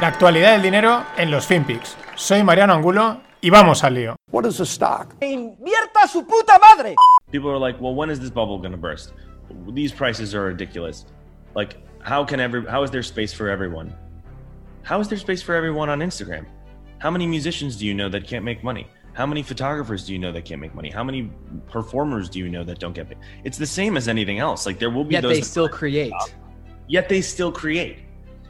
La actualidad del dinero en los FinPix. Soy Mariano Angulo y vamos al lío. What is a stock? ¡Invierta su puta madre! People are like, well, when is this bubble going to burst? These prices are ridiculous. Like, how can every how is there space for everyone? How is there space for everyone on Instagram? How many musicians do you know that can't make money? How many photographers do you know that can't make money? How many performers do you know that don't get paid? It's the same as anything else. Like there will be Yet those they still rise to the create. Yet they still create.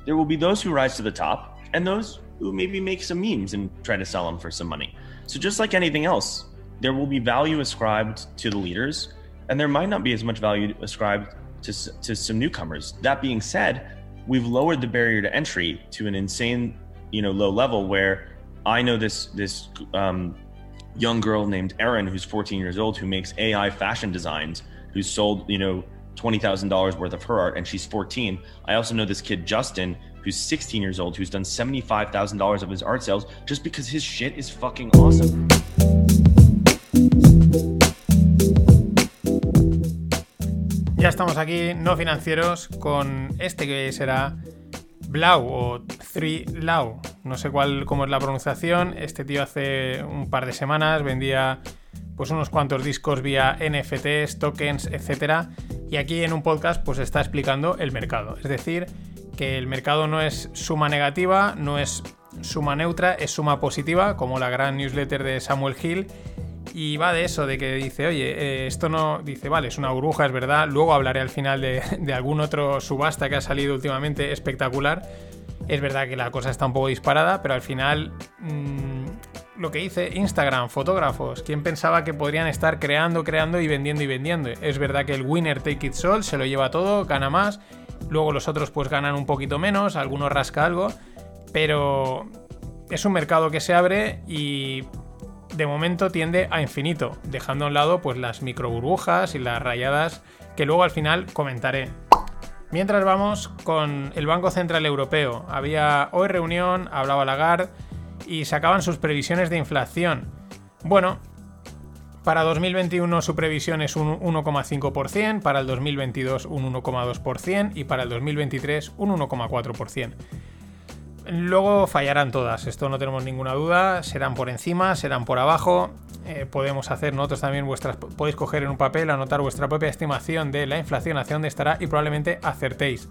There will be those who rise to the top and those who maybe make some memes and try to sell them for some money. So just like anything else, there will be value ascribed to the leaders, and there might not be as much value ascribed to to some newcomers. That being said, we've lowered the barrier to entry to an insane, you know, low level where I know this this um, young girl named Erin who's 14 years old who makes AI fashion designs, who's sold, you know, $20,000 worth of her art and she's 14. I also know this kid Justin who's 16 years old who's done $75,000 of his art sales just because his shit is fucking awesome. Ya estamos aquí, no financieros, con este que será Blau o Three Lau. No sé cuál cómo es la pronunciación. Este tío hace un par de semanas vendía pues unos cuantos discos vía NFTs, tokens, etcétera. Y aquí en un podcast pues está explicando el mercado. Es decir, que el mercado no es suma negativa, no es suma neutra, es suma positiva, como la gran newsletter de Samuel Hill. Y va de eso, de que dice, oye, eh, esto no. Dice, vale, es una burbuja, es verdad. Luego hablaré al final de, de algún otro subasta que ha salido últimamente espectacular. Es verdad que la cosa está un poco disparada, pero al final. mm, lo que dice Instagram, fotógrafos, ¿quién pensaba que podrían estar creando, creando y vendiendo y vendiendo? Es verdad que el winner take it all se lo lleva todo, gana más. Luego los otros pues ganan un poquito menos, algunos rasca algo. Pero es un mercado que se abre y de momento tiende a infinito, dejando a un lado pues las micro burbujas y las rayadas que luego al final comentaré. Mientras vamos con el Banco Central Europeo, había hoy reunión, hablaba Lagarde y sacaban sus previsiones de inflación. Bueno, para 2021 su previsión es un 1,5%, para el 2022 un 1,2% y para el 2023 un 1,4%. Luego fallarán todas, esto no tenemos ninguna duda, serán por encima, serán por abajo. Eh, podemos hacer nosotros también vuestras, podéis coger en un papel, anotar vuestra propia estimación de la inflación, hacia dónde estará y probablemente acertéis.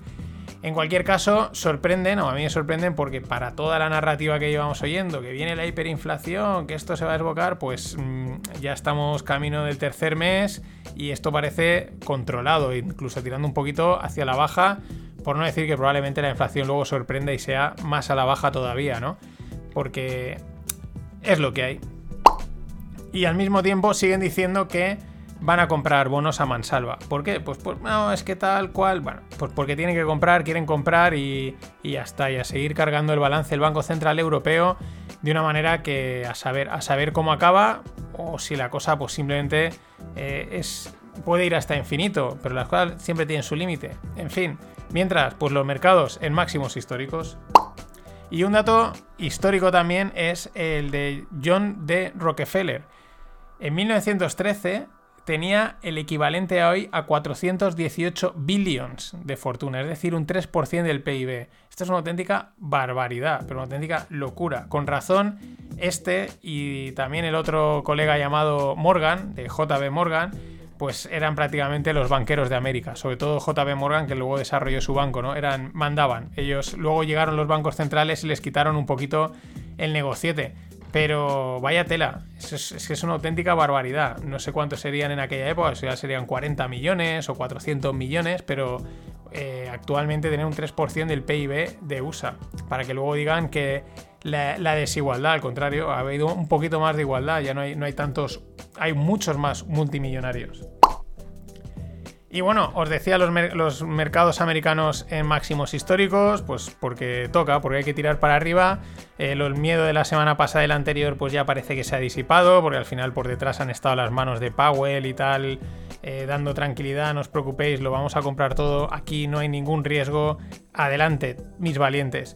En cualquier caso, sorprenden, o a mí me sorprenden porque para toda la narrativa que llevamos oyendo, que viene la hiperinflación, que esto se va a desbocar, pues mm, ya estamos camino del tercer mes y esto parece controlado, incluso tirando un poquito hacia la baja, por no decir que probablemente la inflación luego sorprenda y sea más a la baja todavía, ¿no? Porque es lo que hay. Y al mismo tiempo siguen diciendo que van a comprar bonos a mansalva. ¿Por qué? Pues, pues no, es que tal cual. Bueno, pues porque tienen que comprar, quieren comprar y, y ya está. Y a seguir cargando el balance el Banco Central Europeo de una manera que a saber, a saber cómo acaba o si la cosa pues simplemente eh, es, puede ir hasta infinito, pero las cosas siempre tienen su límite. En fin, mientras, pues los mercados en máximos históricos. Y un dato histórico también es el de John D. Rockefeller. En 1913 tenía el equivalente hoy a 418 billions de fortuna, es decir, un 3% del PIB. Esto es una auténtica barbaridad, pero una auténtica locura. Con razón, este y también el otro colega llamado Morgan, de JB Morgan, pues eran prácticamente los banqueros de América, sobre todo JB Morgan, que luego desarrolló su banco, ¿no? Eran, mandaban. Ellos luego llegaron los bancos centrales y les quitaron un poquito el negociete. Pero vaya tela, es, es, que es una auténtica barbaridad. No sé cuántos serían en aquella época, eso ya serían 40 millones o 400 millones, pero eh, actualmente tener un 3% del PIB de USA. Para que luego digan que la, la, desigualdad, al contrario, ha habido un poquito más de igualdad, ya no hay, no hay tantos, hay muchos más multimillonarios. Y bueno, os decía los, los, mercados americanos en máximos históricos, pues porque toca, porque hay que tirar para arriba. Eh, el miedo de la semana pasada y la anterior, pues ya parece que se ha disipado, porque al final por detrás han estado las manos de Powell y tal, eh, dando tranquilidad, no os preocupéis, lo vamos a comprar todo, aquí no hay ningún riesgo. Adelante, mis valientes.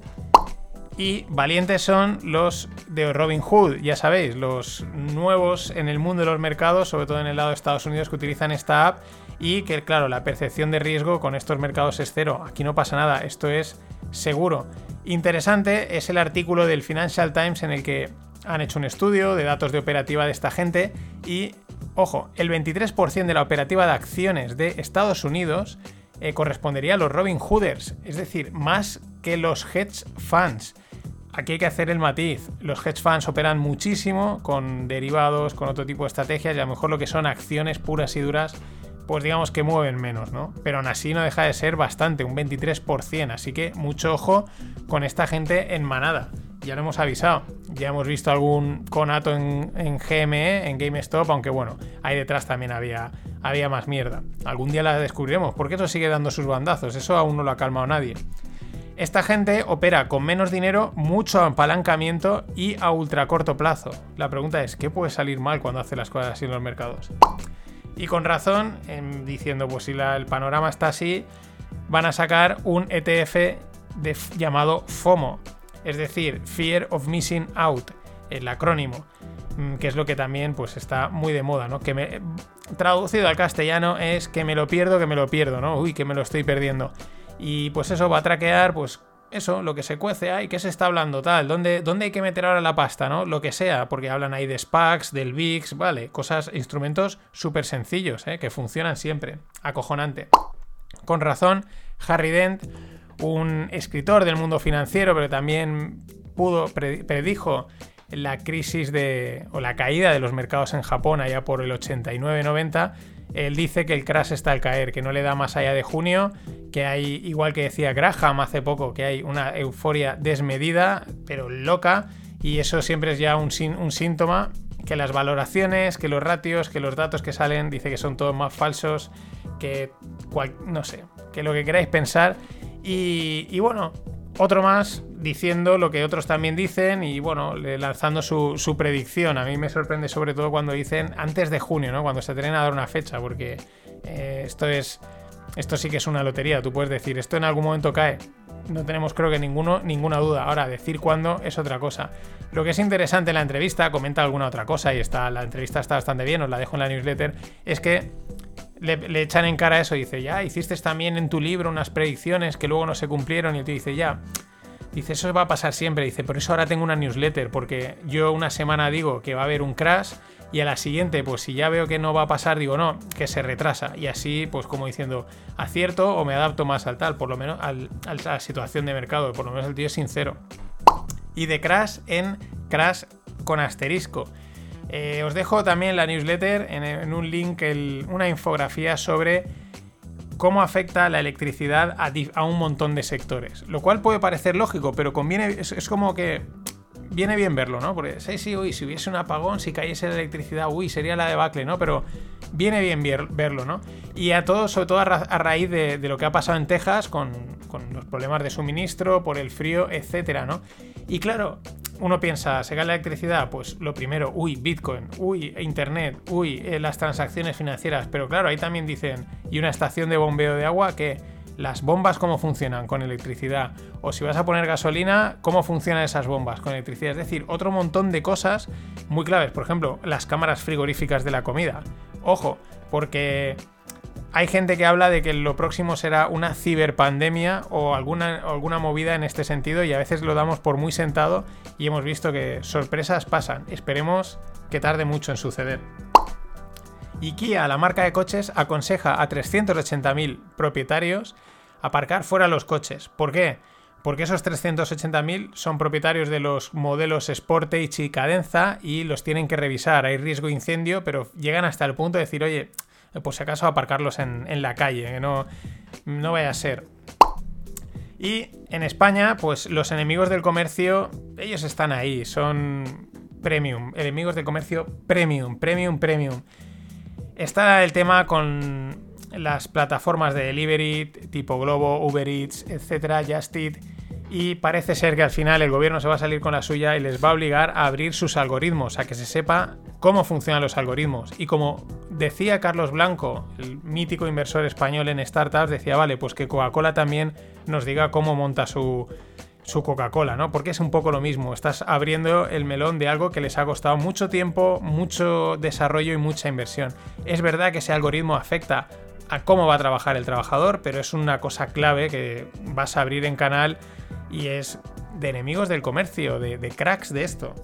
Y valientes son los de Robin Hood, ya sabéis, los nuevos en el mundo de los mercados, sobre todo en el lado de Estados Unidos, que utilizan esta app y que, claro, la percepción de riesgo con estos mercados es cero. Aquí no pasa nada, esto es seguro. Interesante es el artículo del Financial Times en el que han hecho un estudio de datos de operativa de esta gente y, ojo, el 23% de la operativa de acciones de Estados Unidos eh, correspondería a los Robin Hooders, es decir, más que los hedge funds. Aquí hay que hacer el matiz. Los hedge funds operan muchísimo con derivados, con otro tipo de estrategias y a lo mejor lo que son acciones puras y duras, pues digamos que mueven menos, ¿no? Pero aún así no deja de ser bastante, un 23%. Así que mucho ojo con esta gente en manada. Ya lo hemos avisado. Ya hemos visto algún conato en, GME, en GameStop, aunque bueno, ahí detrás también había, había más mierda. Algún día la descubriremos, porque eso sigue dando sus bandazos. Eso aún no lo ha calmado nadie. Esta gente opera con menos dinero, mucho apalancamiento y a ultra corto plazo. La pregunta es, ¿qué puede salir mal cuando hace las cosas así en los mercados? Y con razón, diciendo, pues si el panorama está así, van a sacar un ETF llamado FOMO, es decir, Fear of Missing Out, el acrónimo, mm, que es lo que también pues está muy de moda, ¿no? Que me, traducido al castellano es que me lo pierdo, que me lo pierdo, ¿no? Uy, que me lo estoy perdiendo. Y pues eso va a traquear, pues eso, lo que se cuece ahí, qué se está hablando, tal, ¿dónde, dónde hay que meter ahora la pasta, ¿no? Lo que sea, porque hablan ahí de SPACs, del VIX, vale, cosas, instrumentos súper sencillos, ¿eh? que funcionan siempre, acojonante. Con razón, Harry Dent, un escritor del mundo financiero, pero también pudo, predijo la crisis de, o la caída de los mercados en Japón allá por el 89-90 él dice que el crash está al caer, que no le da más allá de junio, que hay, igual que decía Graham hace poco, que hay una euforia desmedida, pero loca, y eso siempre es ya un, síntoma que las valoraciones, que los ratios, que los datos que salen, dice que son todos más falsos, que no sé, que lo que queráis pensar. Y, y bueno, otro más diciendo lo que otros también dicen y bueno, lanzando su, predicción. A mí me sorprende sobre todo cuando dicen antes de junio, ¿no? Cuando se tienen a dar una fecha, porque eh, esto es. Esto sí que es una lotería. Tú puedes decir, esto en algún momento cae. No tenemos, creo que ninguno, ninguna duda. Ahora, decir cuándo es otra cosa. Lo que es interesante en la entrevista, comenta alguna otra cosa, y está, la entrevista está bastante bien, os la dejo en la newsletter, es que le, echan en cara eso dice, ya, hiciste también en tu libro unas predicciones que luego no se cumplieron y te dice, ya, dice, eso va a pasar siempre, dice, por eso ahora tengo una newsletter, porque yo una semana digo que va a haber un crash y a la siguiente, pues si ya veo que no va a pasar, digo, no, que se retrasa. Y así, pues como diciendo, acierto o me adapto más al tal, por lo menos a la situación de mercado, por lo menos el tío es sincero. Y de crash en crash con asterisco. Eh, os dejo también la newsletter en, un link una infografía sobre cómo afecta la electricidad a, un montón de sectores. Lo cual puede parecer lógico, pero conviene. Es, como que. Viene bien verlo, ¿no? Porque sí, sí, uy, si hubiese un apagón, si cayese la electricidad, uy, sería la debacle, ¿no? Pero viene bien verlo, ¿no? Y a todo, sobre todo a, raíz de, lo que ha pasado en Texas con, los problemas de suministro, por el frío, etcétera, ¿no? Y claro, uno piensa, ¿se cae la electricidad? Pues lo primero, uy, Bitcoin, uy, Internet, uy, eh, las transacciones financieras. Pero claro, ahí también dicen, y una estación de bombeo de agua que las bombas cómo funcionan con electricidad. O si vas a poner gasolina, cómo funcionan esas bombas con electricidad. Es decir, otro montón de cosas muy claves. Por ejemplo, las cámaras frigoríficas de la comida. Ojo, porque hay gente que habla de que lo próximo será una ciberpandemia o alguna, alguna movida en este sentido y a veces lo damos por muy sentado y hemos visto que sorpresas pasan. Esperemos que tarde mucho en suceder. Y Kia, la marca de coches, aconseja a 380.000 propietarios aparcar fuera los coches. ¿Por qué? Porque esos 380.000 son propietarios de los modelos Sportage y Cadenza y los tienen que revisar. Hay riesgo de incendio, pero llegan hasta el punto de decir, oye, por si acaso aparcarlos en, la calle, que no, no vaya a ser. Y en España, pues los enemigos del comercio, ellos están ahí, son premium, enemigos del comercio premium, premium, premium. Está el tema con las plataformas de delivery tipo Globo, Uber Eats, etcétera, Just y parece ser que al final el gobierno se va a salir con la suya y les va a obligar a abrir sus algoritmos, a que se sepa cómo funcionan los algoritmos. Y como decía Carlos Blanco, el mítico inversor español en startups, decía, vale, pues que Coca-Cola también nos diga cómo monta su, su Coca-Cola, ¿no? Porque es un poco lo mismo, estás abriendo el melón de algo que les ha costado mucho tiempo, mucho desarrollo y mucha inversión. Es verdad que ese algoritmo afecta a cómo va a trabajar el trabajador, pero es una cosa clave que vas a abrir en canal y es de enemigos del comercio, de, cracks de esto.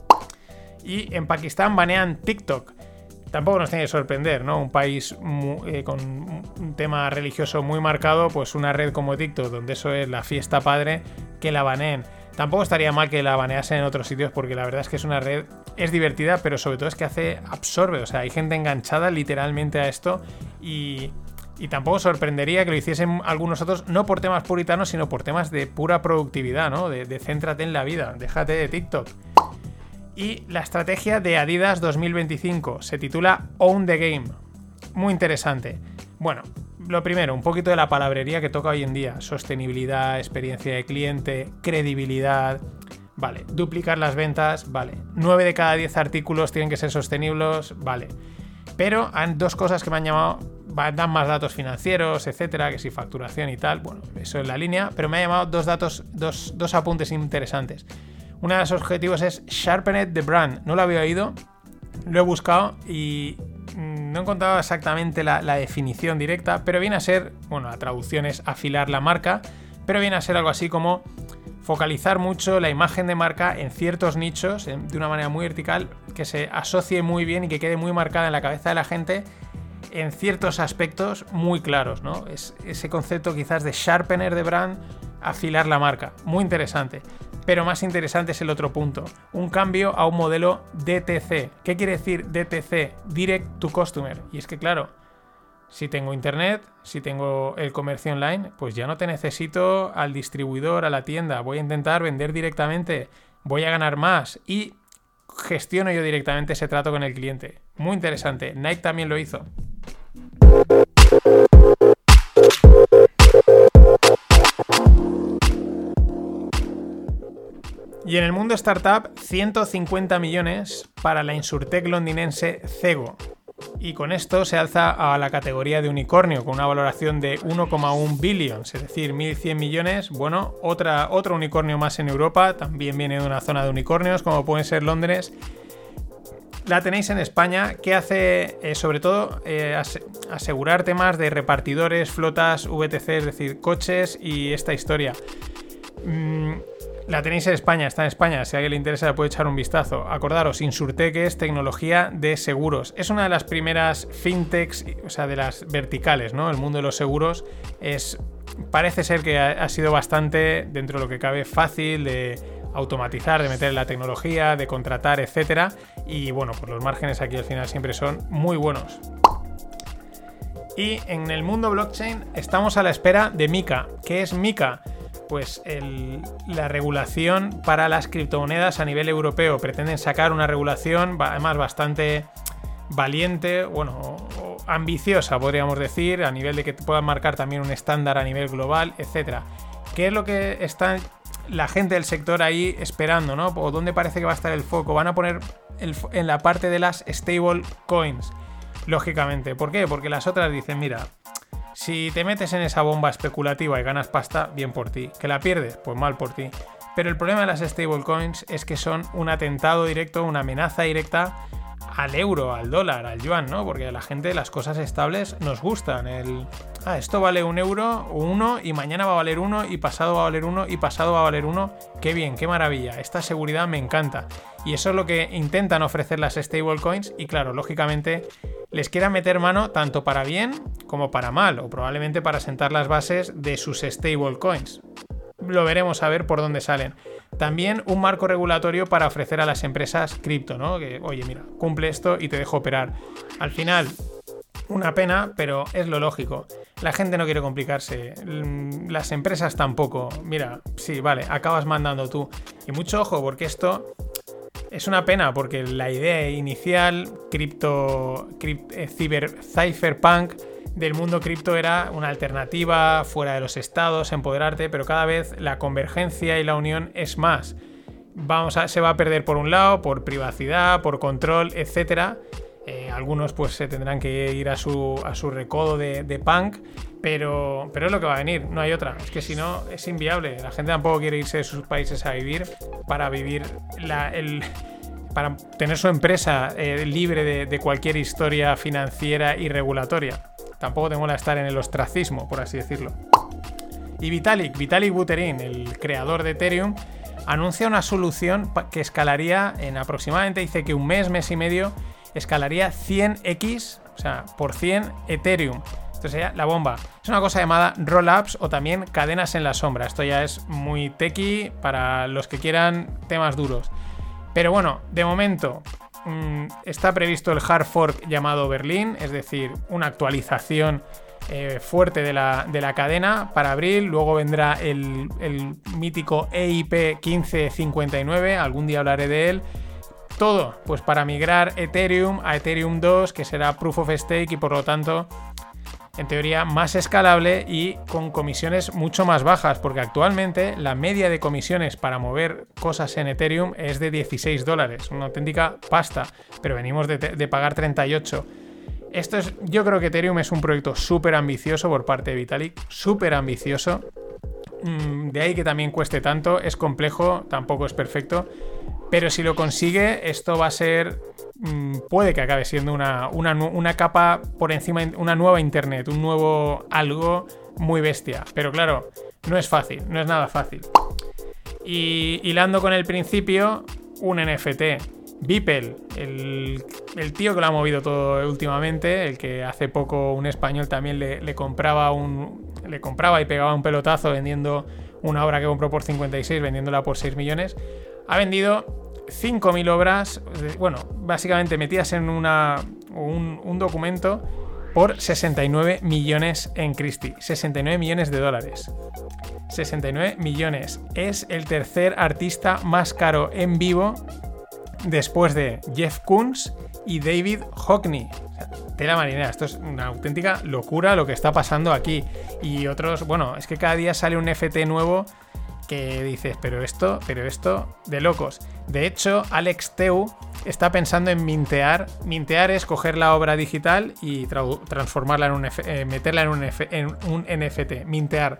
Y en Pakistán banean TikTok tampoco nos tiene que sorprender, ¿no? Un país eh, con un tema religioso muy marcado, pues una red como TikTok, donde eso es la fiesta padre, que la baneen. Tampoco estaría mal que la baneasen en otros sitios, porque la verdad es que es una red, es divertida, pero sobre todo es que hace absorbe, o sea, hay gente enganchada literalmente a esto y, y tampoco sorprendería que lo hiciesen algunos otros, no por temas puritanos, sino por temas de pura productividad, ¿no? De, de céntrate en la vida, déjate de TikTok y la estrategia de Adidas 2025. Se titula Own the Game. Muy interesante. Bueno, lo primero, un poquito de la palabrería que toca hoy en día. Sostenibilidad, experiencia de cliente, credibilidad. Vale, duplicar las ventas, vale. 9 de cada 10 artículos tienen que ser sostenibles, vale. Pero hay dos cosas que me han llamado, dan más datos financieros, etcétera, que si facturación y tal. Bueno, eso es la línea, pero me ha llamado dos datos, dos, dos apuntes interesantes. Uno de los objetivos es Sharpen the Brand. No lo había oído, lo he buscado y mm, no he encontrado exactamente la, definición directa, pero viene a ser, bueno, la traducción es afilar la marca, pero viene a ser algo así como focalizar mucho la imagen de marca en ciertos nichos de una manera muy vertical, que se asocie muy bien y que quede muy marcada en la cabeza de la gente en ciertos aspectos muy claros, ¿no? Es ese concepto quizás de sharpener de brand, afilar la marca. Muy interesante. Pero más interesante es el otro punto, un cambio a un modelo DTC. ¿Qué quiere decir DTC? Direct to Customer. Y es que claro, si tengo internet, si tengo el comercio online, pues ya no te necesito al distribuidor, a la tienda. Voy a intentar vender directamente, voy a ganar más y gestiono yo directamente ese trato con el cliente. Muy interesante. Nike también lo hizo. Y en el mundo startup, 150 millones para la insurtech londinense Cego. Y con esto se alza a la categoría de unicornio, con una valoración de 1,1 billions, es decir, 1.100 millones. Bueno, otra, otro unicornio más en Europa, también viene de una zona de unicornios, como pueden ser Londres. La tenéis en España, que hace eh, sobre todo eh, asegurar temas de repartidores, flotas, VTC, es decir, coches y esta historia. Mm, la tenéis en España, está en España. Si a alguien le interesa, puede echar un vistazo. Acordaros, Insurtech es tecnología de seguros. Es una de las primeras fintechs, o sea, de las verticales, ¿no? El mundo de los seguros es. Parece ser que ha, sido bastante, dentro de lo que cabe, fácil de automatizar, de meter la tecnología, de contratar, etcétera. Y bueno, pues los márgenes aquí al final siempre son muy buenos. Y en el mundo blockchain estamos a la espera de Mika. ¿Qué es Mika? Pues la regulación para las criptomonedas a nivel europeo. Pretenden sacar una regulación además bastante valiente, bueno, ambiciosa podríamos decir, a nivel de que puedan marcar también un estándar a nivel global, etc. ¿Qué es lo que está la gente del sector ahí esperando, ¿no? ¿O dónde parece que va a estar el foco? Van a poner en la parte de las stable coins, lógicamente. ¿Por qué? Porque las otras dicen, mira, si te metes en esa bomba especulativa y ganas pasta, bien por ti. ¿Que la pierdes? Pues mal por ti. Pero el problema de las stablecoins es que son un atentado directo, una amenaza directa al euro, al dólar, al yuan, ¿no? Porque a la gente las cosas estables nos gustan. El, ah, esto vale un euro o uno y mañana va a valer uno y pasado va a valer uno y pasado va a valer uno. Qué bien, qué maravilla. Esta seguridad me encanta. Y eso es lo que intentan ofrecer las stablecoins y claro, lógicamente les quiera meter mano tanto para bien como para mal, o probablemente para sentar las bases de sus stablecoins. Lo veremos a ver por dónde salen. También un marco regulatorio para ofrecer a las empresas cripto, ¿no? Que, oye, mira, cumple esto y te dejo operar. Al final, una pena, pero es lo lógico. La gente no quiere complicarse. Las empresas tampoco. Mira, sí, vale, acabas mandando tú. Y mucho ojo, porque esto es una pena porque la idea inicial, cripto, eh, cyberpunk del mundo cripto era una alternativa fuera de los estados, empoderarte, pero cada vez la convergencia y la unión es más. Vamos a, se va a perder por un lado, por privacidad, por control, etc. Eh, algunos pues se tendrán que ir a su, a su recodo de, punk, pero, pero es lo que va a venir, no hay otra. Es que si no, es inviable. La gente tampoco quiere irse de sus países a vivir para vivir el, para tener su empresa eh, libre de, cualquier historia financiera y regulatoria. Tampoco te mola estar en el ostracismo, por así decirlo. Y Vitalik, Vitalik Buterin, el creador de Ethereum, anuncia una solución que escalaría en aproximadamente, dice que un mes, mes y medio, escalaría 100x, o sea, por 100 Ethereum. Esto sería la bomba. Es una cosa llamada roll-ups o también cadenas en la sombra. Esto ya es muy techy para los que quieran temas duros. Pero bueno, de momento mm, está previsto el hard fork llamado Berlín, es decir, una actualización eh, fuerte de la, cadena para abril. Luego vendrá el, el mítico EIP 1559, algún día hablaré de él. Todo, pues para migrar Ethereum a Ethereum 2, que será Proof of Stake y por lo tanto, en teoría, más escalable y con comisiones mucho más bajas, porque actualmente la media de comisiones para mover cosas en Ethereum es de 16 dólares, una auténtica pasta, pero venimos de, de pagar 38. Esto es, yo creo que Ethereum es un proyecto súper ambicioso por parte de Vitalik, súper ambicioso. Mm, de ahí que también cueste tanto, es complejo, tampoco es perfecto. Pero si lo consigue, esto va a ser. Mm, puede que acabe siendo una, una, capa por encima, una nueva internet, un nuevo algo muy bestia. Pero claro, no es fácil, no es nada fácil. Y hilando con el principio, un NFT. Beeple, el, tío que lo ha movido todo últimamente, el que hace poco un español también le, compraba un. Le compraba y pegaba un pelotazo vendiendo una obra que compró por 56, vendiéndola por 6 millones. Ha vendido 5.000 obras, bueno, básicamente metidas en una, un, un documento por 69 millones en Christie. 69 millones de dólares. 69 millones. Es el tercer artista más caro en vivo después de Jeff Koons y David Hockney. Tela marinera, esto es una auténtica locura lo que está pasando aquí. Y otros, bueno, es que cada día sale un FT nuevo que dices, pero esto, pero esto, de locos. De hecho, Alex Teu está pensando en mintear. Mintear es coger la obra digital y transformarla en un, eh, meterla en un, en un NFT. Mintear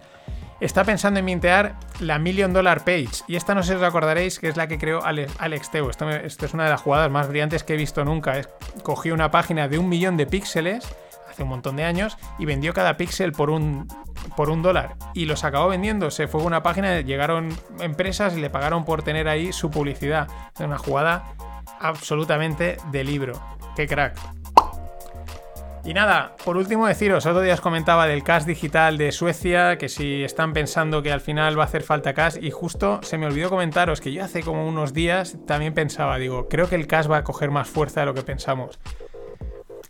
está pensando en mintear la Million Dollar Page. Y esta no sé si os acordaréis que es la que creó Alex Teo. Esto, es una de las jugadas más brillantes que he visto nunca. Es, cogió una página de un millón de píxeles hace un montón de años y vendió cada píxel por un, por un dólar. Y los acabó vendiendo. Se fue a una página, llegaron empresas y le pagaron por tener ahí su publicidad. Es una jugada absolutamente de libro. ¡Qué crack! Y nada, por último deciros, otro día os comentaba del cash digital de Suecia, que si están pensando que al final va a hacer falta cash, y justo se me olvidó comentaros que yo hace como unos días también pensaba, digo, creo que el cash va a coger más fuerza de lo que pensamos.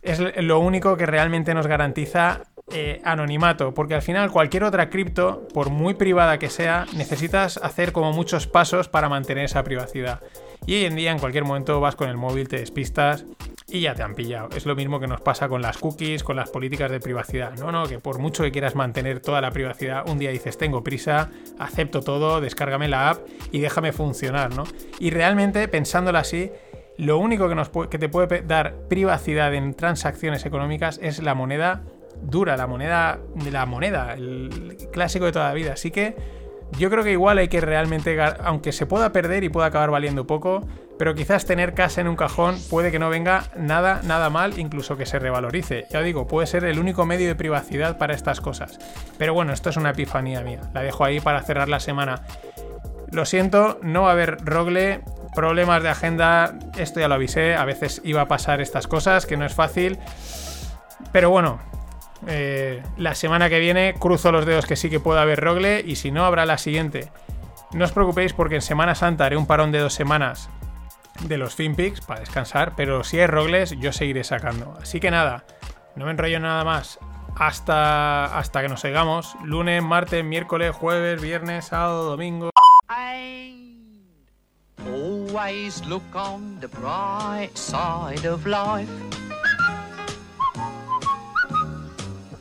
Es lo único que realmente nos garantiza eh, anonimato, porque al final cualquier otra cripto, por muy privada que sea, necesitas hacer como muchos pasos para mantener esa privacidad. Y hoy en día en cualquier momento vas con el móvil, te despistas y ya te han pillado. Es lo mismo que nos pasa con las cookies, con las políticas de privacidad. No, no, que por mucho que quieras mantener toda la privacidad, un día dices, tengo prisa, acepto todo, descárgame la app y déjame funcionar, ¿no? Y realmente, pensándolo así, lo único que, nos que te puede dar privacidad en transacciones económicas es la moneda dura, la moneda la moneda, el clásico de toda la vida. Así que yo creo que igual hay que realmente, aunque se pueda perder y pueda acabar valiendo poco, pero quizás tener casa en un cajón puede que no venga nada, nada mal, incluso que se revalorice. Ya digo, puede ser el único medio de privacidad para estas cosas. Pero bueno, esto es una epifanía mía. La dejo ahí para cerrar la semana. Lo siento, no va a haber rogle, problemas de agenda, esto ya lo avisé, a veces iba a pasar estas cosas, que no es fácil. Pero bueno, eh, la semana que viene cruzo los dedos que sí que pueda haber rogle y si no, habrá la siguiente. No os preocupéis porque en Semana Santa haré un parón de dos semanas de los FinPix para descansar, pero si hay rogles yo seguiré sacando. Así que nada, no me enrollo nada más. Hasta, hasta que nos oigamos. Lunes, martes, miércoles, jueves, viernes, sábado, domingo.